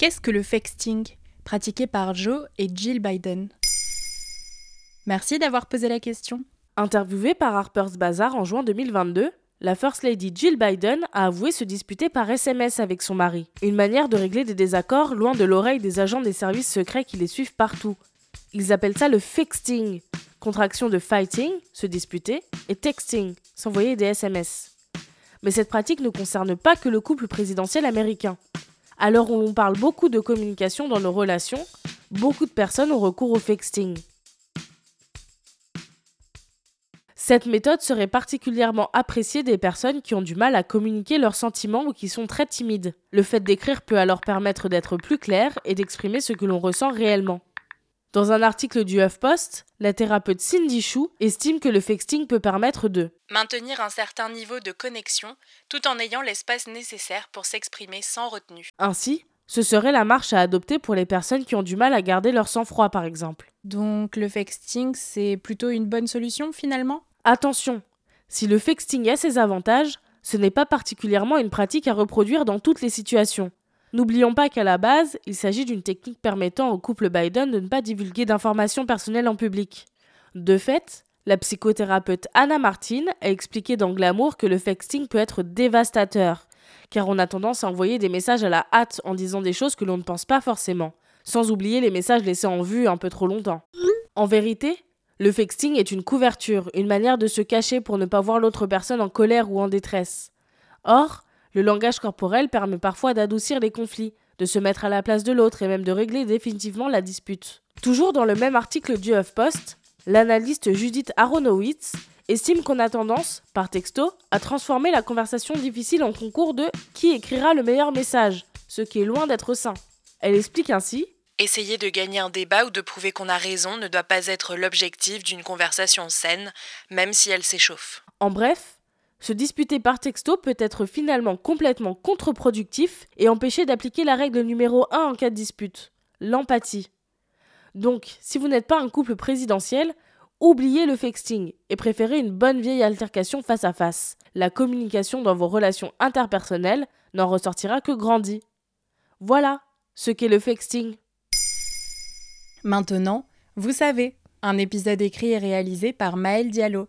Qu'est-ce que le fexting pratiqué par Joe et Jill Biden Merci d'avoir posé la question. Interviewée par Harper's Bazaar en juin 2022, la First Lady Jill Biden a avoué se disputer par SMS avec son mari, une manière de régler des désaccords loin de l'oreille des agents des services secrets qui les suivent partout. Ils appellent ça le fixting, contraction de fighting, se disputer, et texting, s'envoyer des SMS. Mais cette pratique ne concerne pas que le couple présidentiel américain. Alors où l'on parle beaucoup de communication dans nos relations, beaucoup de personnes ont recours au fixting. Cette méthode serait particulièrement appréciée des personnes qui ont du mal à communiquer leurs sentiments ou qui sont très timides. Le fait d'écrire peut alors permettre d'être plus clair et d'exprimer ce que l'on ressent réellement. Dans un article du HuffPost, la thérapeute Cindy Chou estime que le fexting peut permettre de maintenir un certain niveau de connexion tout en ayant l'espace nécessaire pour s'exprimer sans retenue. Ainsi, ce serait la marche à adopter pour les personnes qui ont du mal à garder leur sang-froid par exemple. Donc le fexting, c'est plutôt une bonne solution finalement? Attention, si le fexting a ses avantages, ce n'est pas particulièrement une pratique à reproduire dans toutes les situations. N'oublions pas qu'à la base, il s'agit d'une technique permettant au couple Biden de ne pas divulguer d'informations personnelles en public. De fait, la psychothérapeute Anna Martin a expliqué dans Glamour que le fexting peut être dévastateur, car on a tendance à envoyer des messages à la hâte en disant des choses que l'on ne pense pas forcément, sans oublier les messages laissés en vue un peu trop longtemps. En vérité, le fexting est une couverture, une manière de se cacher pour ne pas voir l'autre personne en colère ou en détresse. Or, le langage corporel permet parfois d'adoucir les conflits, de se mettre à la place de l'autre et même de régler définitivement la dispute. Toujours dans le même article du HuffPost, l'analyste Judith Aronowitz estime qu'on a tendance, par texto, à transformer la conversation difficile en concours de qui écrira le meilleur message, ce qui est loin d'être sain. Elle explique ainsi Essayer de gagner un débat ou de prouver qu'on a raison ne doit pas être l'objectif d'une conversation saine, même si elle s'échauffe. En bref, se disputer par texto peut être finalement complètement contre-productif et empêcher d'appliquer la règle numéro 1 en cas de dispute, l'empathie. Donc, si vous n'êtes pas un couple présidentiel, oubliez le fexting et préférez une bonne vieille altercation face à face. La communication dans vos relations interpersonnelles n'en ressortira que grandie. Voilà ce qu'est le fexting. Maintenant, vous savez, un épisode écrit et réalisé par Maël Diallo.